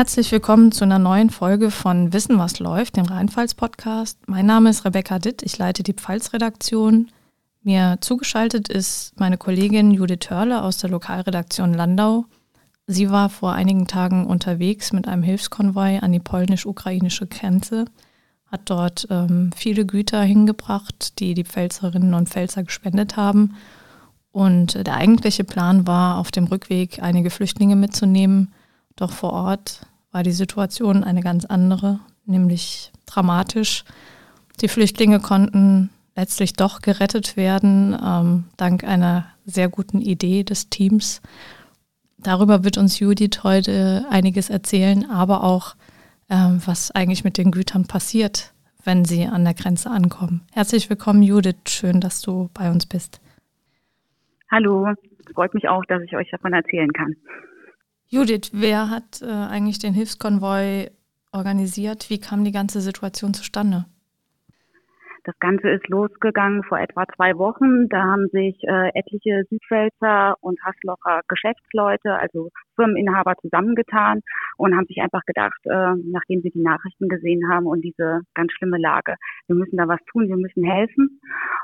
Herzlich willkommen zu einer neuen Folge von Wissen, was läuft, dem Rheinpfalz-Podcast. Mein Name ist Rebecca Ditt, ich leite die Pfalz-Redaktion. Mir zugeschaltet ist meine Kollegin Judith Törle aus der Lokalredaktion Landau. Sie war vor einigen Tagen unterwegs mit einem Hilfskonvoi an die polnisch-ukrainische Grenze, hat dort ähm, viele Güter hingebracht, die die Pfälzerinnen und Pfälzer gespendet haben. Und der eigentliche Plan war, auf dem Rückweg einige Flüchtlinge mitzunehmen doch vor Ort war die Situation eine ganz andere, nämlich dramatisch. Die Flüchtlinge konnten letztlich doch gerettet werden, ähm, dank einer sehr guten Idee des Teams. Darüber wird uns Judith heute einiges erzählen, aber auch, ähm, was eigentlich mit den Gütern passiert, wenn sie an der Grenze ankommen. Herzlich willkommen, Judith. Schön, dass du bei uns bist. Hallo, freut mich auch, dass ich euch davon erzählen kann. Judith, wer hat äh, eigentlich den Hilfskonvoi organisiert? Wie kam die ganze Situation zustande? Das Ganze ist losgegangen vor etwa zwei Wochen. Da haben sich äh, etliche Südpfälzer und Hasslocher Geschäftsleute, also Firmeninhaber zusammengetan und haben sich einfach gedacht, äh, nachdem sie die Nachrichten gesehen haben und diese ganz schlimme Lage, wir müssen da was tun, wir müssen helfen.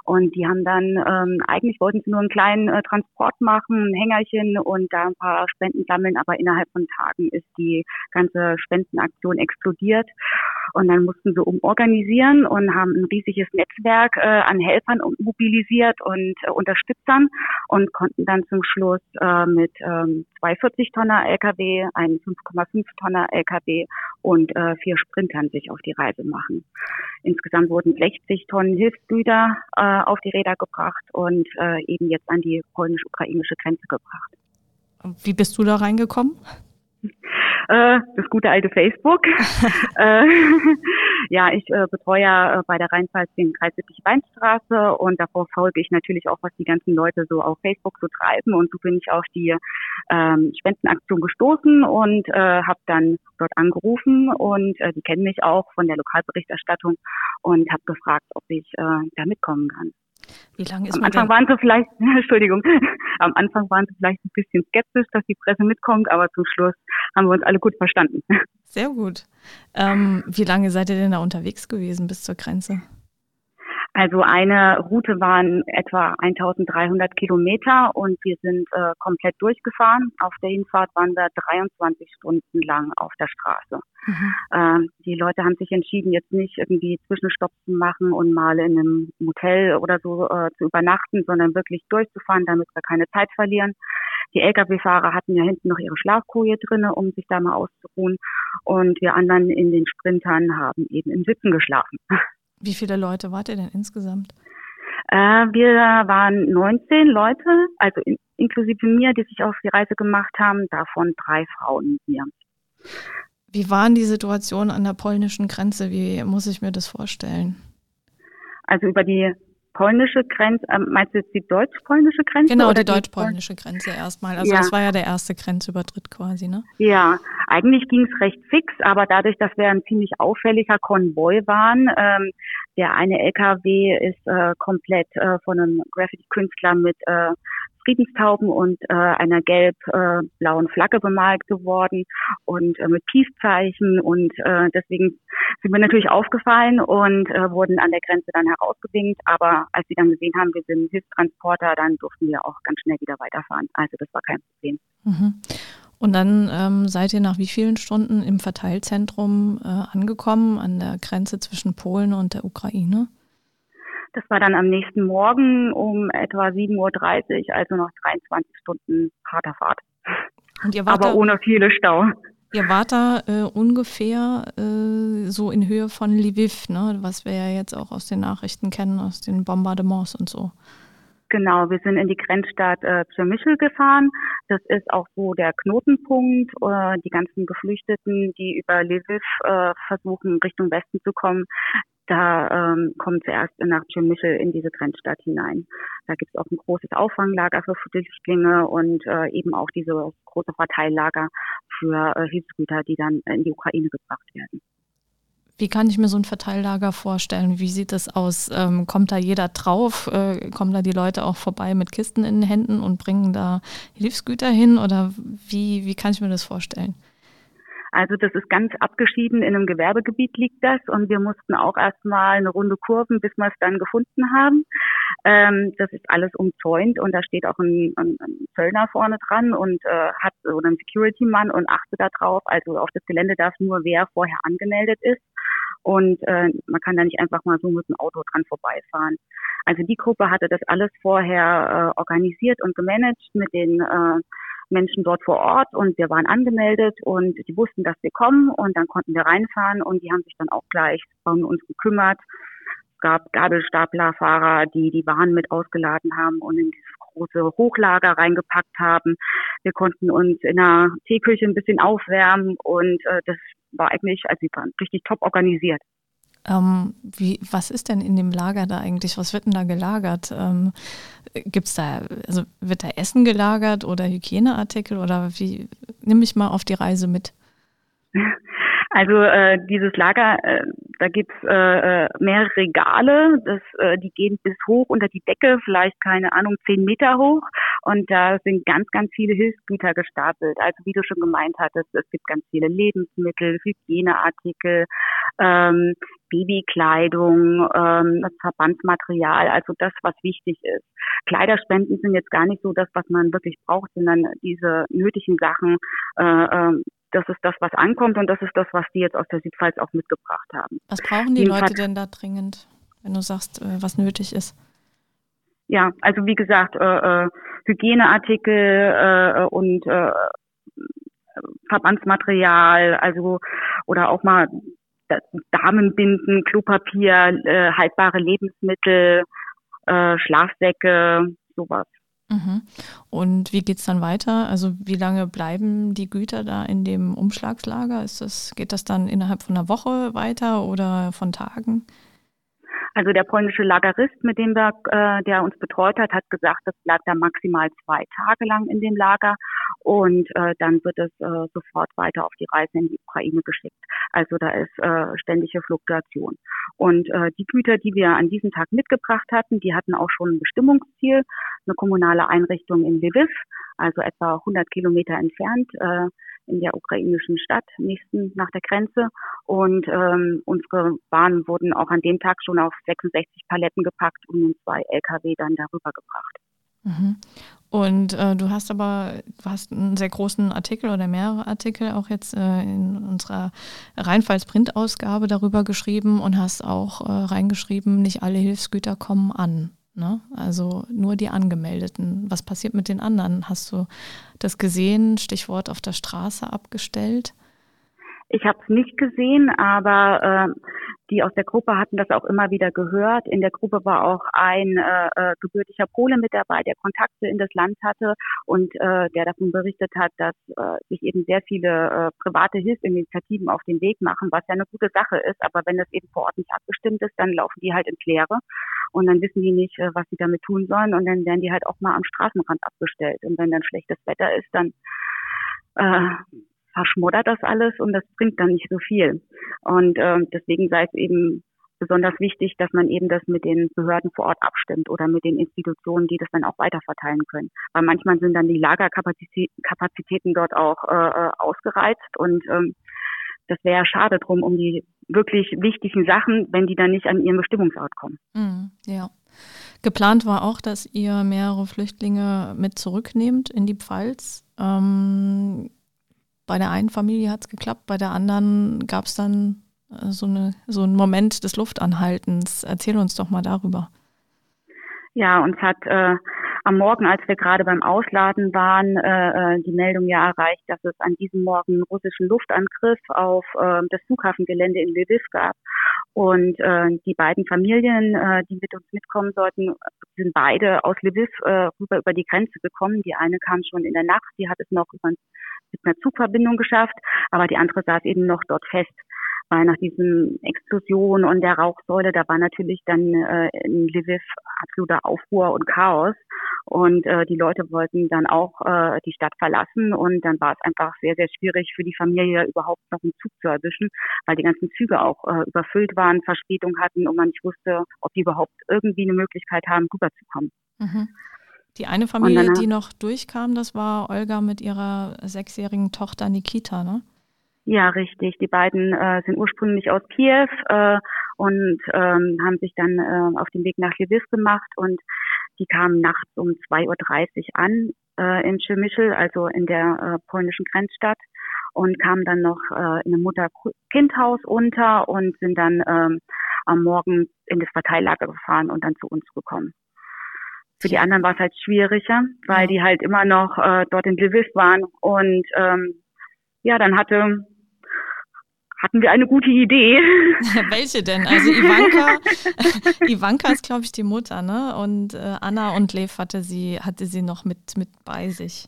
Und die haben dann, ähm, eigentlich wollten sie nur einen kleinen äh, Transport machen, ein Hängerchen und da ein paar Spenden sammeln, aber innerhalb von Tagen ist die ganze Spendenaktion explodiert. Und dann mussten sie umorganisieren und haben ein riesiges Netzwerk äh, an Helfern mobilisiert und äh, Unterstützern und konnten dann zum Schluss äh, mit ähm, zwei 40-Tonner LKW, einem 5,5 Tonner LKW und äh, vier Sprintern sich auf die Reise machen. Insgesamt wurden 60 Tonnen Hilfsgüter äh, auf die Räder gebracht und äh, eben jetzt an die polnisch-ukrainische Grenze gebracht. Wie bist du da reingekommen? Äh, das gute alte Facebook. äh, ja, ich äh, betreue ja äh, bei der Rheinpfalz den Kreis Weinstraße und davor folge ich natürlich auch, was die ganzen Leute so auf Facebook so treiben und so bin ich auf die ähm, Spendenaktion gestoßen und äh, habe dann dort angerufen und äh, die kennen mich auch von der Lokalberichterstattung und habe gefragt, ob ich äh, da mitkommen kann. Wie lange ist Am Anfang waren sie vielleicht, Entschuldigung, am Anfang waren sie vielleicht ein bisschen skeptisch, dass die Presse mitkommt, aber zum Schluss haben wir uns alle gut verstanden. Sehr gut. Ähm, wie lange seid ihr denn da unterwegs gewesen bis zur Grenze? Also eine Route waren etwa 1300 Kilometer und wir sind äh, komplett durchgefahren. Auf der Hinfahrt waren wir 23 Stunden lang auf der Straße. Mhm. Äh, die Leute haben sich entschieden, jetzt nicht irgendwie Zwischenstopps zu machen und mal in einem Hotel oder so äh, zu übernachten, sondern wirklich durchzufahren, damit wir keine Zeit verlieren. Die Lkw-Fahrer hatten ja hinten noch ihre Schlafkoje drinne, um sich da mal auszuruhen. Und wir anderen in den Sprintern haben eben im Sitzen geschlafen. Wie viele Leute wart ihr denn insgesamt? Äh, wir waren 19 Leute, also in, inklusive mir, die sich auf die Reise gemacht haben, davon drei Frauen mir. Wie waren die Situation an der polnischen Grenze? Wie muss ich mir das vorstellen? Also über die polnische Grenze, äh, meinst du jetzt die deutsch-polnische Grenze? Genau, die, die deutsch-polnische Grenze erstmal. Also ja. das war ja der erste Grenzübertritt quasi, ne? Ja, eigentlich ging es recht fix, aber dadurch, dass wir ein ziemlich auffälliger Konvoi waren, ähm, der eine LKW ist äh, komplett äh, von einem Graffiti-Künstler mit äh, Friedenstauben und äh, einer gelb-blauen Flagge bemalt geworden und äh, mit Peace-Zeichen und äh, deswegen sind wir natürlich aufgefallen und äh, wurden an der Grenze dann herausgewinkt, aber als sie dann gesehen haben, wir sind Hilfstransporter, dann durften wir auch ganz schnell wieder weiterfahren. Also das war kein Problem. Mhm. Und dann ähm, seid ihr nach wie vielen Stunden im Verteilzentrum äh, angekommen an der Grenze zwischen Polen und der Ukraine? Das war dann am nächsten Morgen um etwa 7.30 Uhr, also noch 23 Stunden harter Fahrt. Aber da, ohne viele Stau. Ihr wart da äh, ungefähr äh, so in Höhe von Lviv, ne? was wir ja jetzt auch aus den Nachrichten kennen, aus den Bombardements und so. Genau, wir sind in die Grenzstadt äh, Przemyśl gefahren. Das ist auch so der Knotenpunkt. Äh, die ganzen Geflüchteten, die über Lviv äh, versuchen, Richtung Westen zu kommen, da ähm, kommen zuerst nach Przemyśl in diese Grenzstadt hinein. Da gibt es auch ein großes Auffanglager für Flüchtlinge und äh, eben auch diese große Verteillager für äh, Hilfsgüter, die dann in die Ukraine gebracht werden. Wie kann ich mir so ein Verteillager vorstellen? Wie sieht das aus? Ähm, kommt da jeder drauf? Äh, kommen da die Leute auch vorbei mit Kisten in den Händen und bringen da Hilfsgüter hin? Oder wie, wie kann ich mir das vorstellen? Also das ist ganz abgeschieden, in einem Gewerbegebiet liegt das und wir mussten auch erstmal eine Runde kurven, bis wir es dann gefunden haben. Ähm, das ist alles umzäunt und da steht auch ein, ein, ein Zöllner vorne dran und äh, hat oder ein Security-Mann und achtet da drauf. Also auf das Gelände darf nur wer vorher angemeldet ist. Und äh, man kann da nicht einfach mal so mit dem Auto dran vorbeifahren. Also die Gruppe hatte das alles vorher äh, organisiert und gemanagt mit den äh, Menschen dort vor Ort und wir waren angemeldet und die wussten, dass wir kommen und dann konnten wir reinfahren und die haben sich dann auch gleich um uns gekümmert. Es gab Gabelstaplerfahrer, die die Waren mit ausgeladen haben und in dieses große Hochlager reingepackt haben. Wir konnten uns in der Teeküche ein bisschen aufwärmen und äh, das war eigentlich, also sie waren richtig top organisiert. Ähm, wie, was ist denn in dem Lager da eigentlich? Was wird denn da gelagert? Ähm, gibt's da, also wird da Essen gelagert oder Hygieneartikel oder wie? Nimm mich mal auf die Reise mit. Also äh, dieses Lager, äh, da gibt's äh, äh, mehrere Regale, das, äh, die gehen bis hoch unter die Decke, vielleicht keine Ahnung, zehn Meter hoch. Und da sind ganz, ganz viele Hilfsgüter gestapelt. Also wie du schon gemeint hattest, es gibt ganz viele Lebensmittel, Hygieneartikel, ähm, Babykleidung, ähm, Verbandsmaterial, also das, was wichtig ist. Kleiderspenden sind jetzt gar nicht so das, was man wirklich braucht, sondern diese nötigen Sachen, äh, äh, das ist das, was ankommt und das ist das, was die jetzt aus der Südpfalz auch mitgebracht haben. Was brauchen die Jedenfalls, Leute denn da dringend, wenn du sagst, äh, was nötig ist? Ja, also wie gesagt, äh, äh Hygieneartikel äh, und äh, Verbandsmaterial, also oder auch mal Damenbinden, Klopapier, äh, haltbare Lebensmittel, äh, Schlafsäcke, sowas. Mhm. Und wie geht es dann weiter? Also wie lange bleiben die Güter da in dem Umschlagslager? Ist das, geht das dann innerhalb von einer Woche weiter oder von Tagen? Also der polnische Lagerist, mit dem wir, äh, der uns betreut hat, hat gesagt, das bleibt da maximal zwei Tage lang in dem Lager und äh, dann wird es äh, sofort weiter auf die Reise in die Ukraine geschickt. Also da ist äh, ständige Fluktuation. Und äh, die Güter, die wir an diesem Tag mitgebracht hatten, die hatten auch schon ein Bestimmungsziel, eine kommunale Einrichtung in Lviv, also etwa 100 Kilometer entfernt. Äh, in der ukrainischen Stadt, nächsten nach der Grenze. Und ähm, unsere Waren wurden auch an dem Tag schon auf 66 Paletten gepackt und in zwei Lkw dann darüber gebracht. Mhm. Und äh, du hast aber, du hast einen sehr großen Artikel oder mehrere Artikel auch jetzt äh, in unserer Rheinpfalz-Print-Ausgabe darüber geschrieben und hast auch äh, reingeschrieben, nicht alle Hilfsgüter kommen an. Ne? Also nur die Angemeldeten. Was passiert mit den anderen? Hast du das gesehen? Stichwort auf der Straße abgestellt? Ich habe es nicht gesehen, aber äh, die aus der Gruppe hatten das auch immer wieder gehört. In der Gruppe war auch ein äh, äh, gebürtiger Pole mit dabei, der Kontakte in das Land hatte und äh, der davon berichtet hat, dass äh, sich eben sehr viele äh, private Hilfsinitiativen auf den Weg machen, was ja eine gute Sache ist. Aber wenn das eben vor Ort nicht abgestimmt ist, dann laufen die halt ins Leere und dann wissen die nicht, äh, was sie damit tun sollen und dann werden die halt auch mal am Straßenrand abgestellt. Und wenn dann schlechtes Wetter ist, dann äh, verschmoddert das alles und das bringt dann nicht so viel. Und äh, deswegen sei es eben besonders wichtig, dass man eben das mit den Behörden vor Ort abstimmt oder mit den Institutionen, die das dann auch weiterverteilen können. Weil manchmal sind dann die Lagerkapazitäten dort auch äh, äh, ausgereizt und ähm, das wäre schade drum um die wirklich wichtigen Sachen, wenn die dann nicht an ihren Bestimmungsort kommen. Mm, ja. Geplant war auch, dass ihr mehrere Flüchtlinge mit zurücknehmt in die Pfalz. Ähm, bei der einen Familie hat es geklappt, bei der anderen gab es dann äh, so, eine, so einen Moment des Luftanhaltens. Erzähl uns doch mal darüber. Ja, uns hat äh, am Morgen, als wir gerade beim Ausladen waren, äh, äh, die Meldung ja erreicht, dass es an diesem Morgen einen russischen Luftangriff auf äh, das Flughafengelände in Lviv gab. Und äh, die beiden Familien, äh, die mit uns mitkommen sollten, sind beide aus Lviv äh, rüber über die Grenze gekommen. Die eine kam schon in der Nacht, die hat es noch über, mit einer Zugverbindung geschafft, aber die andere saß eben noch dort fest weil nach diesen Explosion und der Rauchsäule, da war natürlich dann äh, in Lviv absoluter Aufruhr und Chaos. Und äh, die Leute wollten dann auch äh, die Stadt verlassen und dann war es einfach sehr, sehr schwierig für die Familie überhaupt noch einen Zug zu erwischen, weil die ganzen Züge auch äh, überfüllt waren, Verspätung hatten und man nicht wusste, ob die überhaupt irgendwie eine Möglichkeit haben, rüberzukommen. Mhm. Die eine Familie, die noch durchkam, das war Olga mit ihrer sechsjährigen Tochter Nikita, ne? Ja, richtig. Die beiden äh, sind ursprünglich aus Kiew äh, und ähm, haben sich dann äh, auf den Weg nach Lviv gemacht und die kamen nachts um 2.30 Uhr an äh, in Przemyśl, also in der äh, polnischen Grenzstadt und kamen dann noch äh, in einem Mutter-Kind-Haus unter und sind dann ähm, am Morgen in das Verteillager gefahren und dann zu uns gekommen. Für die anderen war es halt schwieriger, weil die halt immer noch äh, dort in Lviv waren und ähm, ja, dann hatte hatten wir eine gute Idee. Welche denn? Also Ivanka, Ivanka ist, glaube ich, die Mutter, ne? Und äh, Anna und Lev hatte sie, hatte sie noch mit, mit bei sich.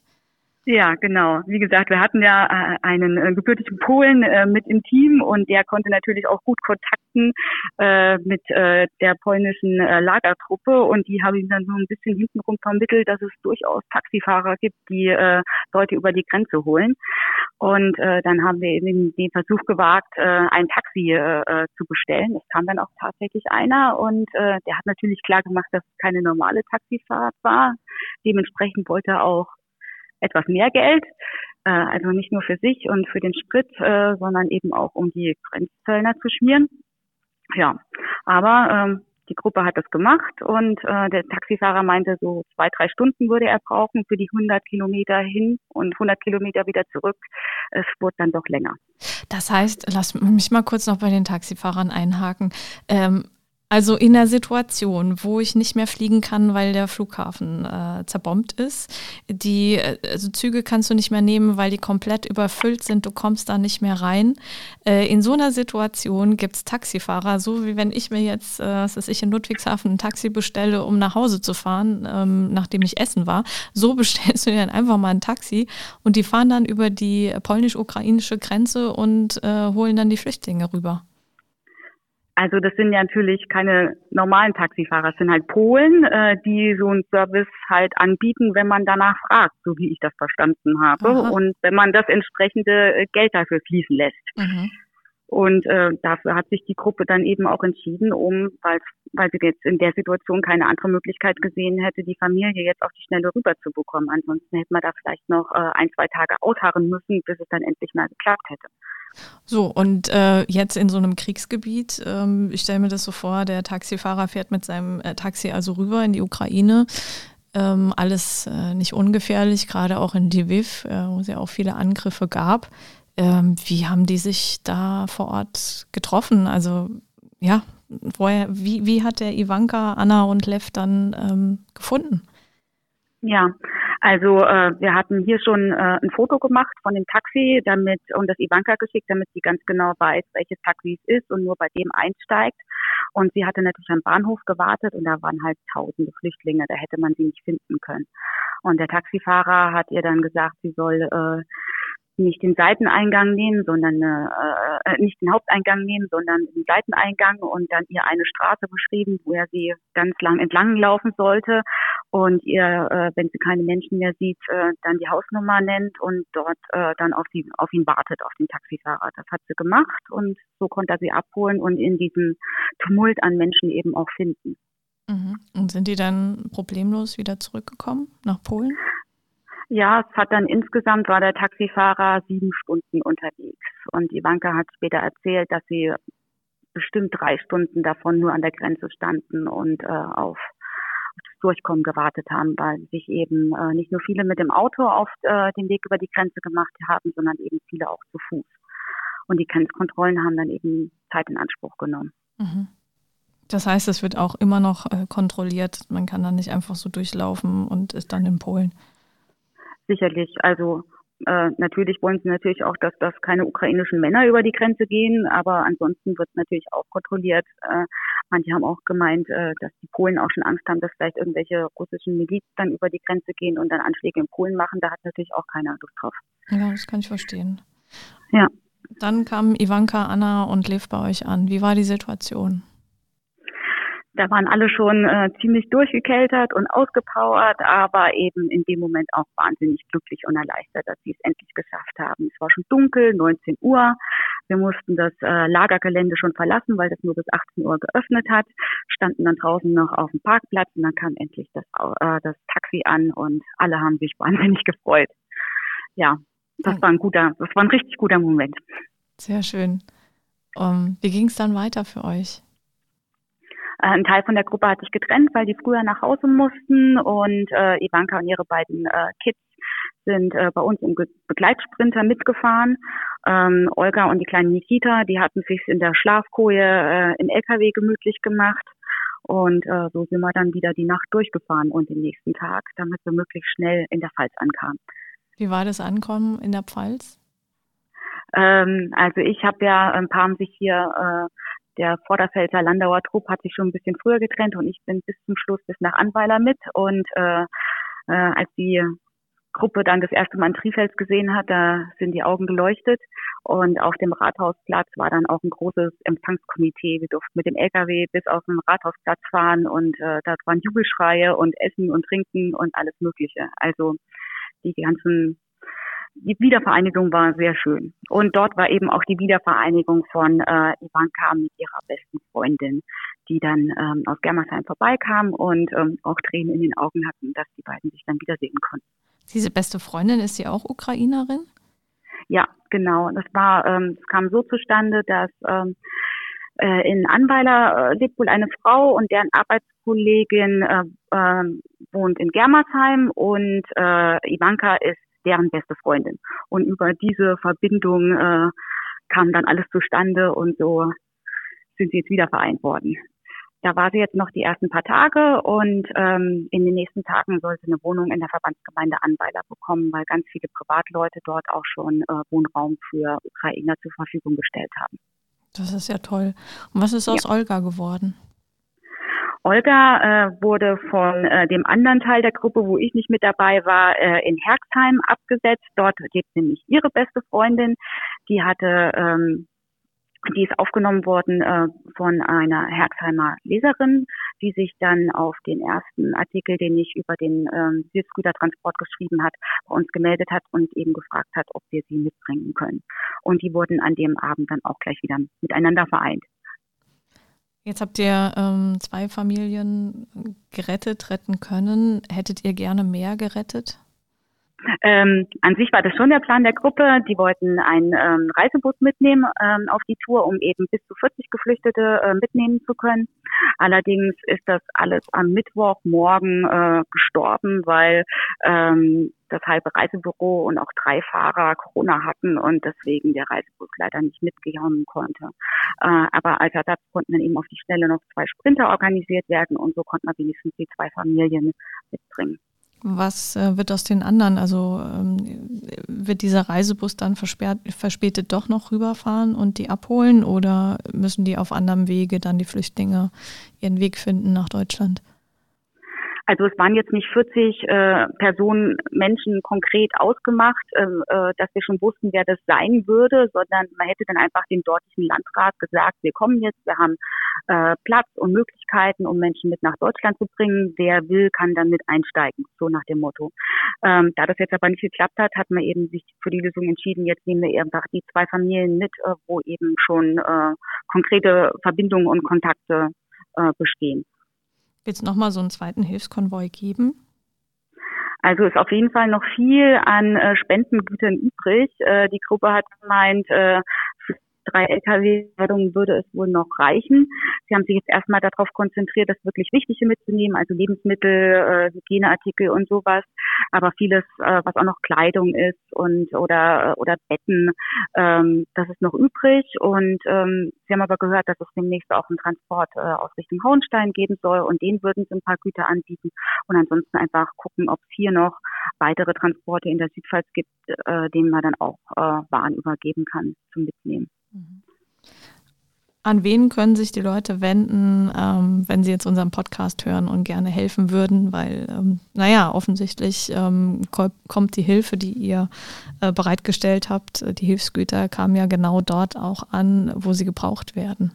Ja, genau. Wie gesagt, wir hatten ja äh, einen äh, gebürtigen Polen äh, mit im Team und der konnte natürlich auch gut Kontakten mit der polnischen Lagertruppe und die haben ihm dann so ein bisschen hintenrum vermittelt, dass es durchaus Taxifahrer gibt, die Leute über die Grenze holen. Und dann haben wir eben den Versuch gewagt, ein Taxi zu bestellen. Es kam dann auch tatsächlich einer und der hat natürlich klar gemacht, dass es keine normale Taxifahrt war. Dementsprechend wollte er auch etwas mehr Geld, äh, also nicht nur für sich und für den Sprit, äh, sondern eben auch um die Grenzzöllner zu schmieren. Ja, aber ähm, die Gruppe hat das gemacht und äh, der Taxifahrer meinte, so zwei, drei Stunden würde er brauchen für die 100 Kilometer hin und 100 Kilometer wieder zurück. Es wurde dann doch länger. Das heißt, lass mich mal kurz noch bei den Taxifahrern einhaken. Ähm, also in der Situation, wo ich nicht mehr fliegen kann, weil der Flughafen äh, zerbombt ist. Die äh, also Züge kannst du nicht mehr nehmen, weil die komplett überfüllt sind. Du kommst da nicht mehr rein. Äh, in so einer Situation gibt es Taxifahrer, so wie wenn ich mir jetzt, äh, was weiß ich, in Ludwigshafen ein Taxi bestelle, um nach Hause zu fahren, ähm, nachdem ich essen war. So bestellst du dir dann einfach mal ein Taxi und die fahren dann über die polnisch-ukrainische Grenze und äh, holen dann die Flüchtlinge rüber. Also das sind ja natürlich keine normalen Taxifahrer, es sind halt Polen, äh, die so einen Service halt anbieten, wenn man danach fragt, so wie ich das verstanden habe. Aha. Und wenn man das entsprechende äh, Geld dafür fließen lässt. Mhm. Und äh, dafür hat sich die Gruppe dann eben auch entschieden, um, weil, weil sie jetzt in der Situation keine andere Möglichkeit gesehen hätte, die Familie jetzt auf die Schnelle rüberzubekommen. Ansonsten hätte man da vielleicht noch äh, ein, zwei Tage ausharren müssen, bis es dann endlich mal geklappt hätte. So, und äh, jetzt in so einem Kriegsgebiet, ähm, ich stelle mir das so vor, der Taxifahrer fährt mit seinem äh, Taxi also rüber in die Ukraine. Ähm, alles äh, nicht ungefährlich, gerade auch in Lviv, äh, wo es ja auch viele Angriffe gab. Ähm, wie haben die sich da vor Ort getroffen? Also ja, woher, wie, wie hat der Ivanka, Anna und Lev dann ähm, gefunden? Ja, also äh, wir hatten hier schon äh, ein Foto gemacht von dem Taxi, damit und das Ivanka geschickt, damit sie ganz genau weiß, welches Taxi es ist und nur bei dem einsteigt. Und sie hatte natürlich am Bahnhof gewartet und da waren halt tausende Flüchtlinge, da hätte man sie nicht finden können. Und der Taxifahrer hat ihr dann gesagt, sie soll äh, nicht den Seiteneingang nehmen, sondern äh, äh, nicht den Haupteingang nehmen, sondern den Seiteneingang und dann ihr eine Straße beschrieben, wo er sie ganz lang entlang laufen sollte und ihr, äh, wenn sie keine Menschen mehr sieht, äh, dann die Hausnummer nennt und dort äh, dann auf, sie, auf ihn wartet, auf den Taxifahrer. Das hat sie gemacht und so konnte er sie abholen und in diesem Tumult an Menschen eben auch finden. Mhm. Und sind die dann problemlos wieder zurückgekommen nach Polen? Ja, es hat dann insgesamt war der Taxifahrer sieben Stunden unterwegs. Und Ivanka hat später erzählt, dass sie bestimmt drei Stunden davon nur an der Grenze standen und äh, auf Durchkommen gewartet haben, weil sich eben äh, nicht nur viele mit dem Auto auf äh, den Weg über die Grenze gemacht haben, sondern eben viele auch zu Fuß. Und die Grenzkontrollen haben dann eben Zeit in Anspruch genommen. Mhm. Das heißt, es wird auch immer noch äh, kontrolliert. Man kann dann nicht einfach so durchlaufen und ist dann in Polen sicherlich. Also äh, natürlich wollen sie natürlich auch, dass das keine ukrainischen Männer über die Grenze gehen, aber ansonsten wird es natürlich auch kontrolliert. Äh, manche haben auch gemeint, äh, dass die Polen auch schon Angst haben, dass vielleicht irgendwelche russischen Milizen dann über die Grenze gehen und dann Anschläge in Polen machen. Da hat natürlich auch keiner Lust drauf. Ja, das kann ich verstehen. Ja. Dann kamen Ivanka, Anna und Liv bei euch an. Wie war die Situation? Da waren alle schon äh, ziemlich durchgekeltert und ausgepowert, aber eben in dem Moment auch wahnsinnig glücklich und erleichtert, dass sie es endlich geschafft haben. Es war schon dunkel, 19 Uhr. Wir mussten das äh, Lagergelände schon verlassen, weil das nur bis 18 Uhr geöffnet hat, standen dann draußen noch auf dem Parkplatz und dann kam endlich das, äh, das Taxi an und alle haben sich wahnsinnig gefreut. Ja, das war ein guter, das war ein richtig guter Moment. Sehr schön. Um, ähm, wie ging es dann weiter für euch? Äh, ein Teil von der Gruppe hat sich getrennt, weil die früher nach Hause mussten und äh, Ivanka und ihre beiden äh, Kids sind äh, bei uns im Begleitsprinter mitgefahren. Ähm, Olga und die kleine Nikita, die hatten sich in der Schlafkoje äh, im LKW gemütlich gemacht. Und äh, so sind wir dann wieder die Nacht durchgefahren und den nächsten Tag, damit wir möglichst schnell in der Pfalz ankamen. Wie war das Ankommen in der Pfalz? Ähm, also ich habe ja, ein paar haben sich hier, äh, der Vorderfelser Landauer Trupp hat sich schon ein bisschen früher getrennt und ich bin bis zum Schluss bis nach Anweiler mit. Und äh, äh, als die Gruppe dann das erste Mal in Trifels gesehen hat, da sind die Augen geleuchtet. Und auf dem Rathausplatz war dann auch ein großes Empfangskomitee. Wir durften mit dem LKW bis auf den Rathausplatz fahren und äh, da waren Jubelschreie und Essen und Trinken und alles Mögliche. Also die ganzen die Wiedervereinigung war sehr schön. Und dort war eben auch die Wiedervereinigung von äh, Ivanka mit ihrer besten Freundin, die dann ähm, aus Germersheim vorbeikam und ähm, auch Tränen in den Augen hatten, dass die beiden sich dann wiedersehen konnten. Diese beste Freundin, ist sie auch Ukrainerin? Ja, genau. Das war, ähm, das kam so zustande, dass ähm, äh, in Anweiler äh, lebt wohl eine Frau und deren Arbeitskollegin äh, äh, wohnt in Germersheim und äh, Ivanka ist deren beste Freundin. Und über diese Verbindung äh, kam dann alles zustande und so sind sie jetzt wieder vereint worden. Da war sie jetzt noch die ersten paar Tage und ähm, in den nächsten Tagen soll sie eine Wohnung in der Verbandsgemeinde Anweiler bekommen, weil ganz viele Privatleute dort auch schon äh, Wohnraum für Ukrainer zur Verfügung gestellt haben. Das ist ja toll. Und was ist aus ja. Olga geworden? Olga äh, wurde von äh, dem anderen Teil der Gruppe, wo ich nicht mit dabei war, äh, in Herxheim abgesetzt. Dort lebt nämlich ihre beste Freundin. Die hatte ähm, die ist aufgenommen worden äh, von einer Herxheimer Leserin, die sich dann auf den ersten Artikel, den ich über den ähm, Süßgütertransport geschrieben hat, bei uns gemeldet hat und eben gefragt hat, ob wir sie mitbringen können. Und die wurden an dem Abend dann auch gleich wieder miteinander vereint. Jetzt habt ihr ähm, zwei Familien gerettet, retten können. Hättet ihr gerne mehr gerettet? Ähm, an sich war das schon der Plan der Gruppe. Die wollten einen ähm, Reisebus mitnehmen ähm, auf die Tour, um eben bis zu 40 Geflüchtete äh, mitnehmen zu können. Allerdings ist das alles am Mittwochmorgen äh, gestorben, weil ähm, das halbe Reisebüro und auch drei Fahrer Corona hatten und deswegen der Reisebus leider nicht mitgekommen konnte. Äh, aber als Ersatz konnten dann eben auf die Stelle noch zwei Sprinter organisiert werden und so konnten wir wenigstens die zwei Familien mitbringen. Was äh, wird aus den anderen? Also ähm, wird dieser Reisebus dann verspätet doch noch rüberfahren und die abholen oder müssen die auf anderem Wege dann die Flüchtlinge ihren Weg finden nach Deutschland? Also es waren jetzt nicht 40 äh, Personen, Menschen konkret ausgemacht, äh, äh, dass wir schon wussten, wer das sein würde, sondern man hätte dann einfach dem dortigen Landrat gesagt, wir kommen jetzt, wir haben äh, Platz und Möglichkeiten, um Menschen mit nach Deutschland zu bringen. Wer will, kann dann mit einsteigen, so nach dem Motto. Ähm, da das jetzt aber nicht geklappt hat, hat man eben sich für die Lösung entschieden, jetzt nehmen wir einfach die zwei Familien mit, äh, wo eben schon äh, konkrete Verbindungen und Kontakte äh, bestehen. Wird es nochmal so einen zweiten Hilfskonvoi geben? Also ist auf jeden Fall noch viel an äh, Spendengütern übrig. Äh, die Gruppe hat gemeint, äh, drei Lkw-Ladungen würde es wohl noch reichen. Sie haben sich jetzt erstmal darauf konzentriert, das wirklich Wichtige mitzunehmen, also Lebensmittel, äh, Hygieneartikel und sowas. Aber vieles, äh, was auch noch Kleidung ist und oder oder Betten, ähm, das ist noch übrig. Und ähm, Sie haben aber gehört, dass es demnächst auch einen Transport äh, aus Richtung Hohenstein geben soll und den würden Sie ein paar Güter anbieten und ansonsten einfach gucken, ob es hier noch weitere Transporte in der Südpfalz gibt, äh, denen man dann auch äh, Waren übergeben kann zum Mitnehmen. An wen können sich die Leute wenden, ähm, wenn sie jetzt unseren Podcast hören und gerne helfen würden? Weil, ähm, naja, offensichtlich ähm, kommt die Hilfe, die ihr äh, bereitgestellt habt, die Hilfsgüter kamen ja genau dort auch an, wo sie gebraucht werden.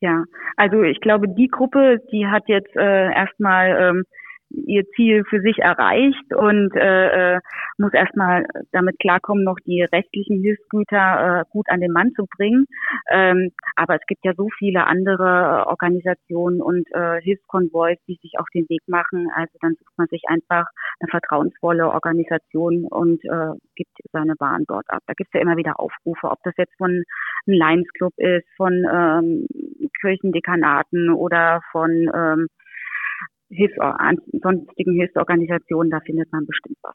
Ja, also ich glaube, die Gruppe, die hat jetzt äh, erstmal ähm, ihr Ziel für sich erreicht und äh, äh, muss erstmal damit klarkommen, noch die rechtlichen Hilfsgüter äh, gut an den Mann zu bringen. Ähm, aber es gibt ja so viele andere Organisationen und äh, Hilfskonvois, die sich auf den Weg machen. Also dann sucht man sich einfach eine vertrauensvolle Organisation und äh, gibt seine Waren dort ab. Da gibt es ja immer wieder Aufrufe, ob das jetzt von einem Lions Club ist, von ähm, Kirchendekanaten oder von ähm, Hilfs sonstigen Hilfsorganisationen, da findet man bestimmt was.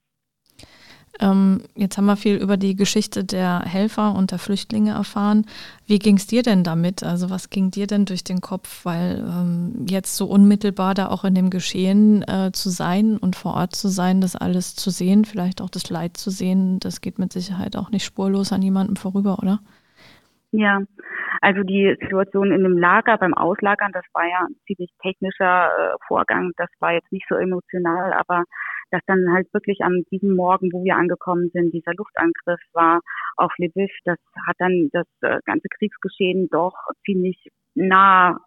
Ähm, jetzt haben wir viel über die Geschichte der Helfer und der Flüchtlinge erfahren. Wie ging es dir denn damit? Also was ging dir denn durch den Kopf? Weil ähm, jetzt so unmittelbar da auch in dem Geschehen äh, zu sein und vor Ort zu sein, das alles zu sehen, vielleicht auch das Leid zu sehen, das geht mit Sicherheit auch nicht spurlos an jemandem vorüber, oder? Ja, also die Situation in dem Lager beim Auslagern, das war ja ein ziemlich technischer äh, Vorgang. Das war jetzt nicht so emotional, aber dass dann halt wirklich an diesem Morgen, wo wir angekommen sind, dieser Luftangriff war auf Lviv, das hat dann das äh, ganze Kriegsgeschehen doch ziemlich nah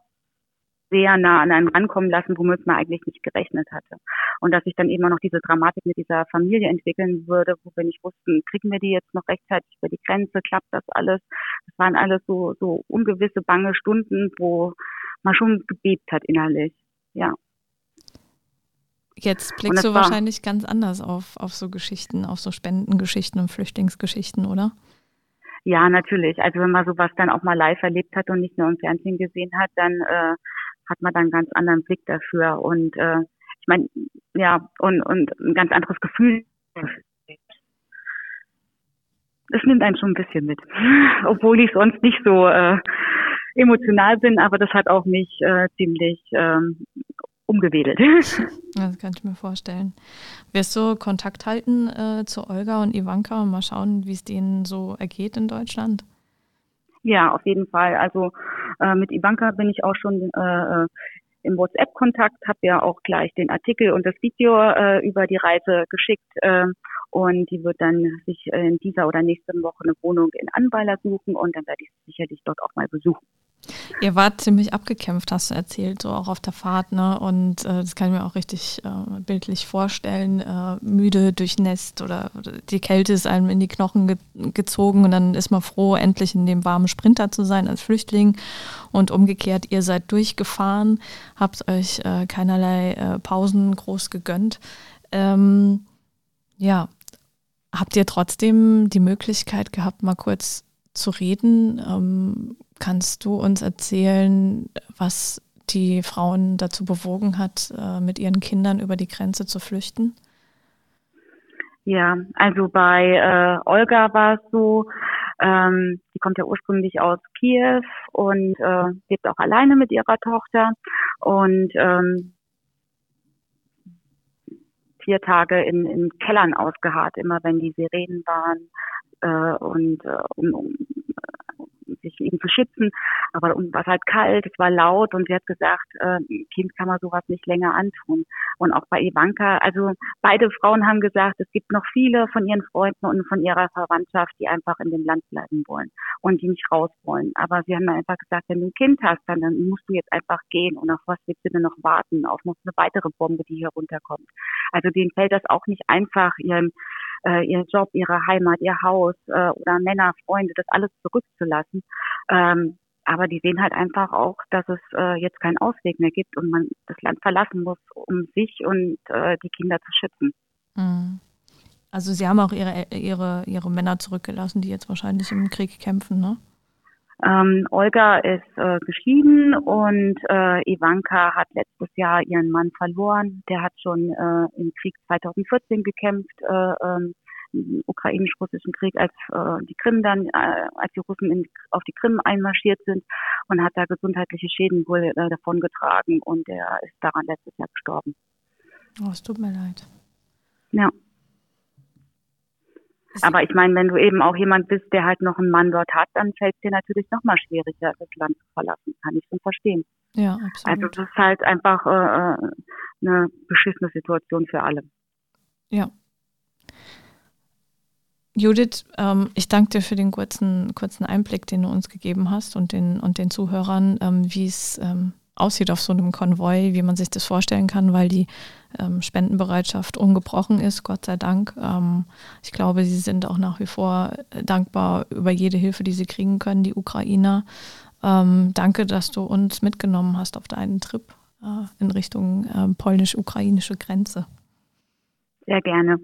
sehr nah an einen rankommen lassen, womit man eigentlich nicht gerechnet hatte. Und dass sich dann eben auch noch diese Dramatik mit dieser Familie entwickeln würde, wo wir nicht wussten, kriegen wir die jetzt noch rechtzeitig über die Grenze, klappt das alles? Das waren alles so, so ungewisse, bange Stunden, wo man schon gebebt hat innerlich. Ja. Jetzt blickst du wahrscheinlich ganz anders auf, auf so Geschichten, auf so Spendengeschichten und Flüchtlingsgeschichten, oder? Ja, natürlich. Also wenn man sowas dann auch mal live erlebt hat und nicht nur im Fernsehen gesehen hat, dann äh, hat man dann einen ganz anderen Blick dafür und äh, ich meine, ja, und, und ein ganz anderes Gefühl. Das nimmt einen schon ein bisschen mit, obwohl ich sonst nicht so äh, emotional bin, aber das hat auch mich äh, ziemlich ähm, umgewedelt. Das kann ich mir vorstellen. Wirst du Kontakt halten äh, zu Olga und Ivanka und mal schauen, wie es denen so ergeht in Deutschland? Ja, auf jeden Fall. Also äh, mit Ivanka bin ich auch schon äh, im WhatsApp-Kontakt, habe ja auch gleich den Artikel und das Video äh, über die Reise geschickt äh, und die wird dann sich in dieser oder nächsten Woche eine Wohnung in Anweiler suchen und dann werde ich sicherlich dort auch mal besuchen. Ihr wart ziemlich abgekämpft, hast du erzählt, so auch auf der Fahrt, ne? Und äh, das kann ich mir auch richtig äh, bildlich vorstellen. Äh, müde, durchnässt oder, oder, die Kälte ist einem in die Knochen ge gezogen und dann ist man froh, endlich in dem warmen Sprinter zu sein als Flüchtling. Und umgekehrt, ihr seid durchgefahren, habt euch äh, keinerlei äh, Pausen groß gegönnt. Ähm, ja, habt ihr trotzdem die Möglichkeit gehabt, mal kurz zu reden? Ähm, Kannst du uns erzählen, was die Frauen dazu bewogen hat, äh, mit ihren Kindern über die Grenze zu flüchten? Ja, also bei äh, Olga war es so, ähm, die kommt ja ursprünglich aus Kiew und äh, lebt auch alleine mit ihrer Tochter und ähm, vier Tage in, in Kellern ausgeharrt, immer wenn die Sirenen waren äh, und äh, um, um sich eben zu schützen. Aber es war halt kalt, es war laut und sie hat gesagt, äh, Kind kann man sowas nicht länger antun. Und auch bei Ivanka, also beide Frauen haben gesagt, es gibt noch viele von ihren Freunden und von ihrer Verwandtschaft, die einfach in dem Land bleiben wollen und die nicht raus wollen. Aber sie haben einfach gesagt, wenn du ein Kind hast, dann, dann musst du jetzt einfach gehen und auf was willst du denn noch warten? Auf noch eine weitere Bombe, die hier runterkommt. Also denen fällt das auch nicht einfach, ihren äh, ihren Job, ihre Heimat, ihr Haus äh, oder Männer, Freunde, das alles zurückzulassen. Ähm, aber die sehen halt einfach auch, dass es äh, jetzt keinen Ausweg mehr gibt und man das Land verlassen muss, um sich und äh, die Kinder zu schützen. Mhm. Also sie haben auch ihre, ihre, ihre Männer zurückgelassen, die jetzt wahrscheinlich im Krieg kämpfen, ne? Ähm, Olga ist äh, geschieden und äh, Ivanka hat letztes Jahr ihren Mann verloren. Der hat schon äh, im Krieg 2014 gekämpft, äh, ähm, im ukrainisch-russischen Krieg, als äh, die Krim dann, äh, als die Russen in, auf die Krim einmarschiert sind und hat da gesundheitliche Schäden wohl äh, davongetragen und er ist daran letztes Jahr gestorben. Oh, es tut mir leid. Ja. Aber ich meine, wenn du eben auch jemand bist, der halt noch einen Mann dort hat, dann fällt es dir natürlich noch mal schwieriger, das Land zu verlassen. Kann ich schon verstehen. Ja, absolut. Also das ist halt einfach äh, äh, eine beschissene Situation für alle. Ja. Judith, ähm, ich danke dir für den kurzen, kurzen Einblick, den du uns gegeben hast und den, und den Zuhörern, ähm, wie es ähm, aussieht auf so einem Konvoi, wie man sich das vorstellen kann, weil die ähm, Spendenbereitschaft ungebrochen ist, Gott sei Dank. Ähm, ich glaube, sie sind auch nach wie vor dankbar über jede Hilfe, die sie kriegen können, die Ukrainer. Ähm, danke, dass du uns mitgenommen hast auf deinen Trip äh, in Richtung äh, polnisch-ukrainische Grenze. Sehr gerne.